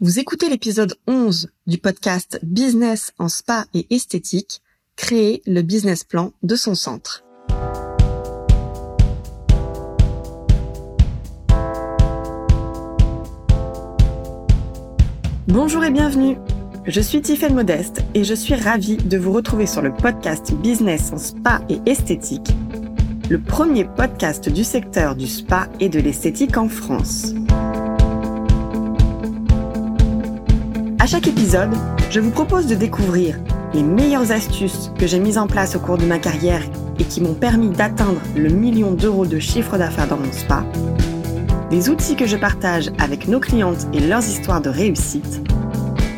Vous écoutez l'épisode 11 du podcast Business en spa et esthétique, créer le business plan de son centre. Bonjour et bienvenue. Je suis Tiffaine Modeste et je suis ravie de vous retrouver sur le podcast Business en spa et esthétique, le premier podcast du secteur du spa et de l'esthétique en France. À chaque épisode, je vous propose de découvrir les meilleures astuces que j'ai mises en place au cours de ma carrière et qui m'ont permis d'atteindre le million d'euros de chiffre d'affaires dans mon spa, les outils que je partage avec nos clientes et leurs histoires de réussite,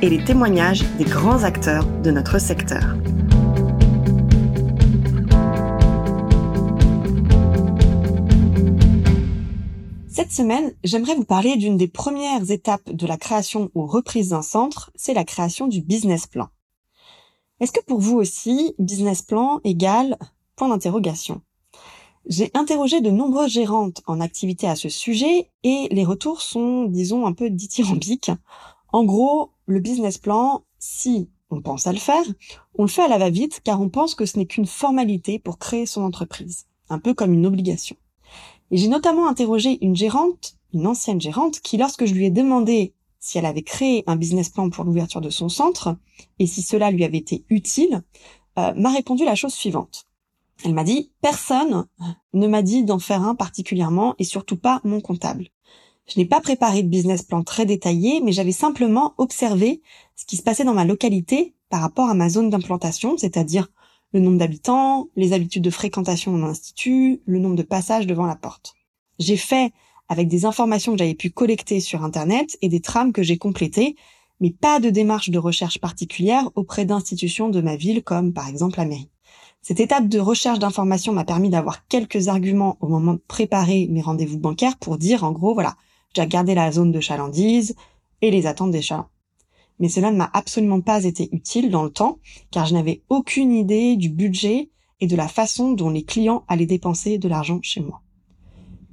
et les témoignages des grands acteurs de notre secteur. Cette semaine, j'aimerais vous parler d'une des premières étapes de la création ou reprise d'un centre, c'est la création du business plan. Est-ce que pour vous aussi, business plan égale point d'interrogation? J'ai interrogé de nombreuses gérantes en activité à ce sujet et les retours sont, disons, un peu dithyrambiques. En gros, le business plan, si on pense à le faire, on le fait à la va-vite car on pense que ce n'est qu'une formalité pour créer son entreprise, un peu comme une obligation. Et j'ai notamment interrogé une gérante, une ancienne gérante, qui lorsque je lui ai demandé si elle avait créé un business plan pour l'ouverture de son centre et si cela lui avait été utile, euh, m'a répondu la chose suivante. Elle m'a dit personne ne m'a dit d'en faire un particulièrement et surtout pas mon comptable. Je n'ai pas préparé de business plan très détaillé, mais j'avais simplement observé ce qui se passait dans ma localité par rapport à ma zone d'implantation, c'est-à-dire le nombre d'habitants, les habitudes de fréquentation en institut, le nombre de passages devant la porte. J'ai fait avec des informations que j'avais pu collecter sur Internet et des trames que j'ai complétées, mais pas de démarche de recherche particulière auprès d'institutions de ma ville comme par exemple la mairie. Cette étape de recherche d'informations m'a permis d'avoir quelques arguments au moment de préparer mes rendez-vous bancaires pour dire en gros voilà, j'ai regardé la zone de chalandise et les attentes des chalands mais cela ne m'a absolument pas été utile dans le temps, car je n'avais aucune idée du budget et de la façon dont les clients allaient dépenser de l'argent chez moi.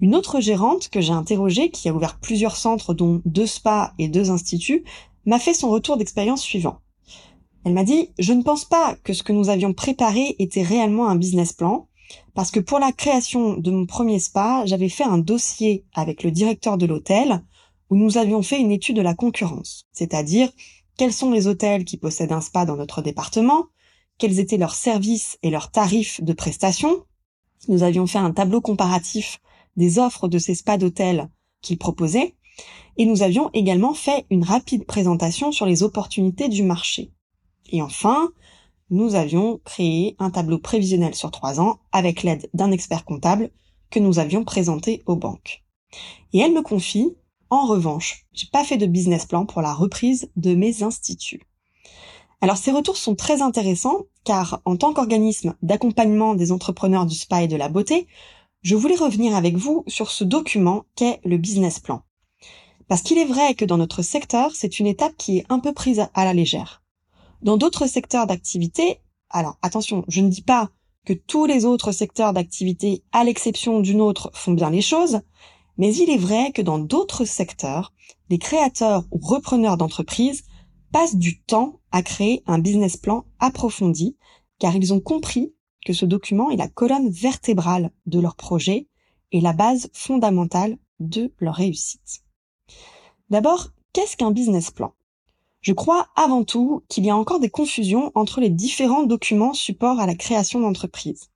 Une autre gérante que j'ai interrogée, qui a ouvert plusieurs centres dont deux spas et deux instituts, m'a fait son retour d'expérience suivant. Elle m'a dit, je ne pense pas que ce que nous avions préparé était réellement un business plan, parce que pour la création de mon premier spa, j'avais fait un dossier avec le directeur de l'hôtel où nous avions fait une étude de la concurrence, c'est-à-dire quels sont les hôtels qui possèdent un spa dans notre département, quels étaient leurs services et leurs tarifs de prestation. Nous avions fait un tableau comparatif des offres de ces spas d'hôtels qu'ils proposaient, et nous avions également fait une rapide présentation sur les opportunités du marché. Et enfin, nous avions créé un tableau prévisionnel sur trois ans avec l'aide d'un expert comptable que nous avions présenté aux banques. Et elle me confie en revanche, j'ai pas fait de business plan pour la reprise de mes instituts. Alors ces retours sont très intéressants car en tant qu'organisme d'accompagnement des entrepreneurs du spa et de la beauté, je voulais revenir avec vous sur ce document qu'est le business plan. Parce qu'il est vrai que dans notre secteur, c'est une étape qui est un peu prise à la légère. Dans d'autres secteurs d'activité, alors attention, je ne dis pas que tous les autres secteurs d'activité, à l'exception d'une autre, font bien les choses, mais il est vrai que dans d'autres secteurs, les créateurs ou repreneurs d'entreprises passent du temps à créer un business plan approfondi car ils ont compris que ce document est la colonne vertébrale de leur projet et la base fondamentale de leur réussite. D'abord, qu'est-ce qu'un business plan? Je crois avant tout qu'il y a encore des confusions entre les différents documents supports à la création d'entreprise.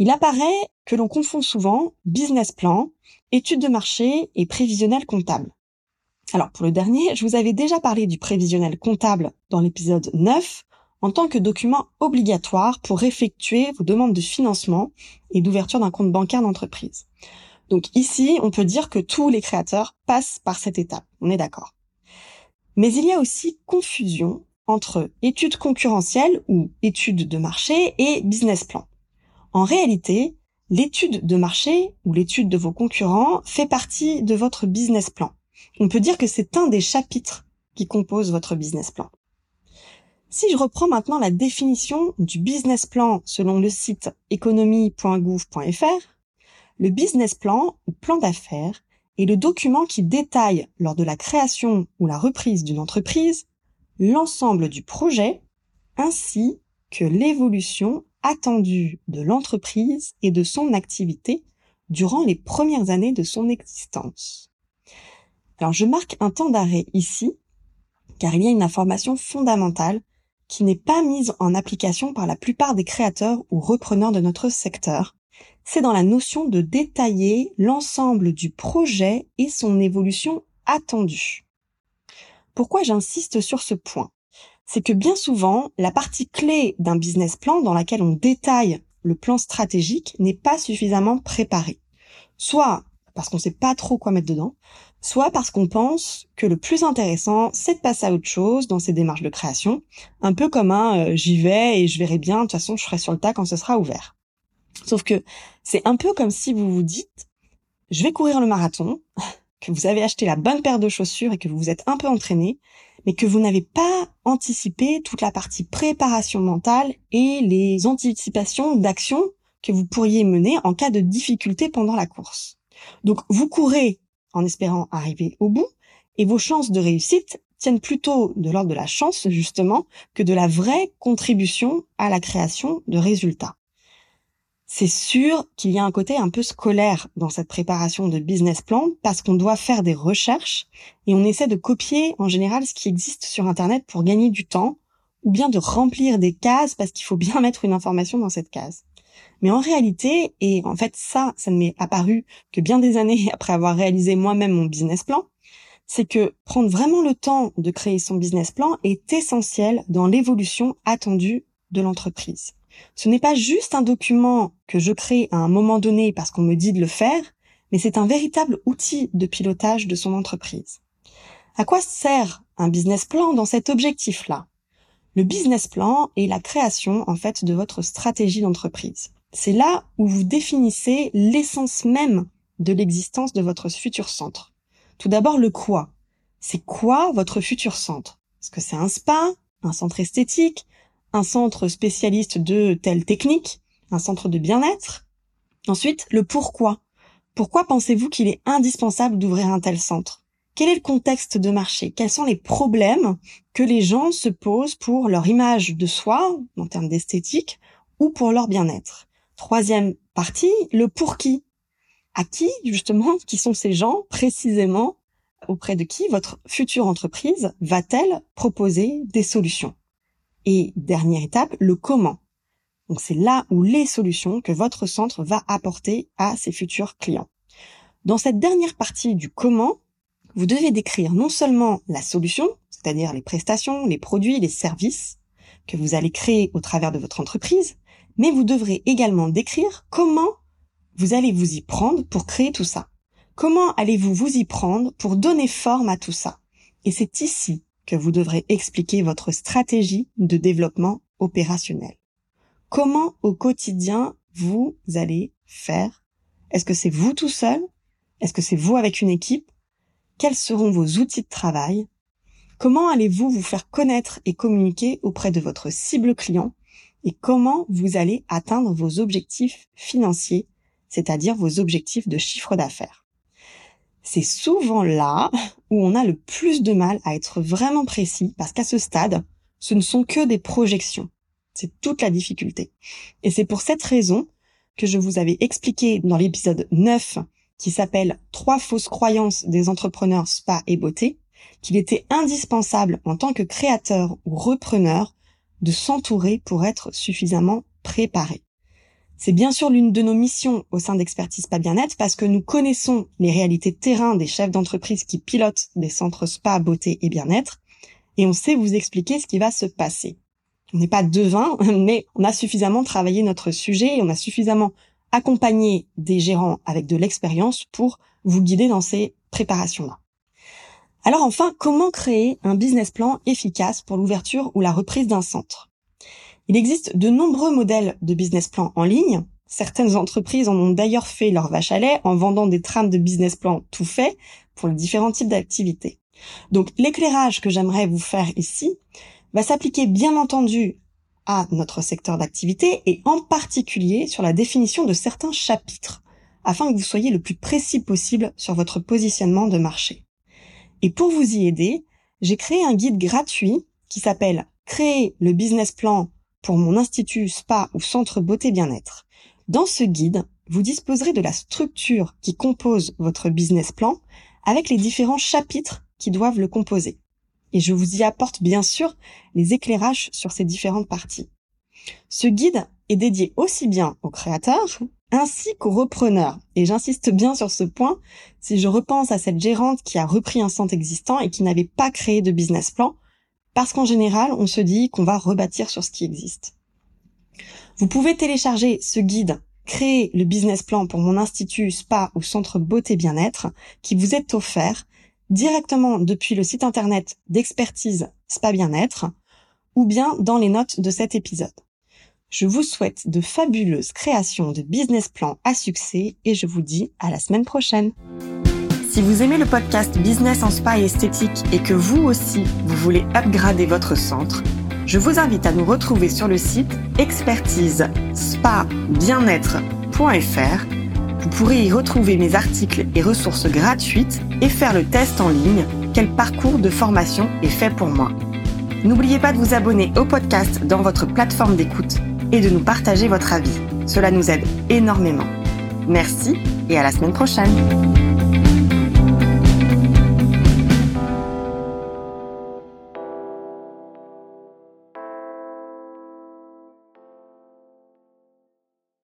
Il apparaît que l'on confond souvent business plan, étude de marché et prévisionnel comptable. Alors pour le dernier, je vous avais déjà parlé du prévisionnel comptable dans l'épisode 9 en tant que document obligatoire pour effectuer vos demandes de financement et d'ouverture d'un compte bancaire d'entreprise. Donc ici, on peut dire que tous les créateurs passent par cette étape, on est d'accord. Mais il y a aussi confusion entre étude concurrentielle ou étude de marché et business plan. En réalité, l'étude de marché ou l'étude de vos concurrents fait partie de votre business plan. On peut dire que c'est un des chapitres qui composent votre business plan. Si je reprends maintenant la définition du business plan selon le site économie.gouv.fr, le business plan ou plan d'affaires est le document qui détaille, lors de la création ou la reprise d'une entreprise, l'ensemble du projet ainsi que l'évolution attendue de l'entreprise et de son activité durant les premières années de son existence. Alors je marque un temps d'arrêt ici, car il y a une information fondamentale qui n'est pas mise en application par la plupart des créateurs ou repreneurs de notre secteur. C'est dans la notion de détailler l'ensemble du projet et son évolution attendue. Pourquoi j'insiste sur ce point? C'est que bien souvent, la partie clé d'un business plan dans laquelle on détaille le plan stratégique n'est pas suffisamment préparée. Soit parce qu'on sait pas trop quoi mettre dedans, soit parce qu'on pense que le plus intéressant, c'est de passer à autre chose dans ces démarches de création, un peu comme un euh, j'y vais et je verrai bien, de toute façon je ferai sur le tas quand ce sera ouvert. Sauf que c'est un peu comme si vous vous dites, je vais courir le marathon, que vous avez acheté la bonne paire de chaussures et que vous vous êtes un peu entraîné, mais que vous n'avez pas anticipé toute la partie préparation mentale et les anticipations d'actions que vous pourriez mener en cas de difficulté pendant la course. Donc vous courez en espérant arriver au bout et vos chances de réussite tiennent plutôt de l'ordre de la chance justement que de la vraie contribution à la création de résultats. C'est sûr qu'il y a un côté un peu scolaire dans cette préparation de business plan parce qu'on doit faire des recherches et on essaie de copier en général ce qui existe sur Internet pour gagner du temps ou bien de remplir des cases parce qu'il faut bien mettre une information dans cette case. Mais en réalité, et en fait ça, ça ne m'est apparu que bien des années après avoir réalisé moi-même mon business plan, c'est que prendre vraiment le temps de créer son business plan est essentiel dans l'évolution attendue de l'entreprise. Ce n'est pas juste un document que je crée à un moment donné parce qu'on me dit de le faire, mais c'est un véritable outil de pilotage de son entreprise. À quoi sert un business plan dans cet objectif-là? Le business plan est la création en fait de votre stratégie d'entreprise. C'est là où vous définissez l'essence même de l'existence de votre futur centre. Tout d'abord le quoi. C'est quoi votre futur centre? Est-ce que c'est un spa, un centre esthétique, un centre spécialiste de telle technique, un centre de bien-être. Ensuite, le pourquoi. Pourquoi pensez-vous qu'il est indispensable d'ouvrir un tel centre? Quel est le contexte de marché? Quels sont les problèmes que les gens se posent pour leur image de soi, en termes d'esthétique, ou pour leur bien-être? Troisième partie, le pour qui? À qui, justement, qui sont ces gens précisément? Auprès de qui votre future entreprise va-t-elle proposer des solutions? Et dernière étape, le comment. Donc c'est là où les solutions que votre centre va apporter à ses futurs clients. Dans cette dernière partie du comment, vous devez décrire non seulement la solution, c'est-à-dire les prestations, les produits, les services que vous allez créer au travers de votre entreprise, mais vous devrez également décrire comment vous allez vous y prendre pour créer tout ça. Comment allez-vous vous y prendre pour donner forme à tout ça? Et c'est ici que vous devrez expliquer votre stratégie de développement opérationnel. Comment au quotidien vous allez faire? Est-ce que c'est vous tout seul? Est-ce que c'est vous avec une équipe? Quels seront vos outils de travail? Comment allez-vous vous faire connaître et communiquer auprès de votre cible client? Et comment vous allez atteindre vos objectifs financiers, c'est-à-dire vos objectifs de chiffre d'affaires? C'est souvent là où on a le plus de mal à être vraiment précis parce qu'à ce stade, ce ne sont que des projections. C'est toute la difficulté. Et c'est pour cette raison que je vous avais expliqué dans l'épisode 9 qui s'appelle Trois fausses croyances des entrepreneurs spa et beauté qu'il était indispensable en tant que créateur ou repreneur de s'entourer pour être suffisamment préparé. C'est bien sûr l'une de nos missions au sein d'Expertise Pas Bien-être parce que nous connaissons les réalités de terrain des chefs d'entreprise qui pilotent des centres spa, beauté et bien-être et on sait vous expliquer ce qui va se passer. On n'est pas devin, mais on a suffisamment travaillé notre sujet et on a suffisamment accompagné des gérants avec de l'expérience pour vous guider dans ces préparations-là. Alors enfin, comment créer un business plan efficace pour l'ouverture ou la reprise d'un centre? Il existe de nombreux modèles de business plan en ligne. Certaines entreprises en ont d'ailleurs fait leur vache à lait en vendant des trames de business plan tout fait pour les différents types d'activités. Donc l'éclairage que j'aimerais vous faire ici va s'appliquer bien entendu à notre secteur d'activité et en particulier sur la définition de certains chapitres afin que vous soyez le plus précis possible sur votre positionnement de marché. Et pour vous y aider, j'ai créé un guide gratuit qui s'appelle Créer le business plan pour mon institut spa ou centre beauté bien-être. Dans ce guide, vous disposerez de la structure qui compose votre business plan avec les différents chapitres qui doivent le composer. Et je vous y apporte bien sûr les éclairages sur ces différentes parties. Ce guide est dédié aussi bien aux créateurs ainsi qu'aux repreneurs. Et j'insiste bien sur ce point si je repense à cette gérante qui a repris un centre existant et qui n'avait pas créé de business plan, parce qu'en général, on se dit qu'on va rebâtir sur ce qui existe. Vous pouvez télécharger ce guide créer le business plan pour mon institut spa ou centre beauté bien-être qui vous est offert directement depuis le site internet d'expertise spa bien-être ou bien dans les notes de cet épisode. Je vous souhaite de fabuleuses créations de business plans à succès et je vous dis à la semaine prochaine. Si vous aimez le podcast Business en Spa et Esthétique et que vous aussi, vous voulez upgrader votre centre, je vous invite à nous retrouver sur le site expertise spa bien-être.fr. Vous pourrez y retrouver mes articles et ressources gratuites et faire le test en ligne quel parcours de formation est fait pour moi. N'oubliez pas de vous abonner au podcast dans votre plateforme d'écoute et de nous partager votre avis. Cela nous aide énormément. Merci et à la semaine prochaine.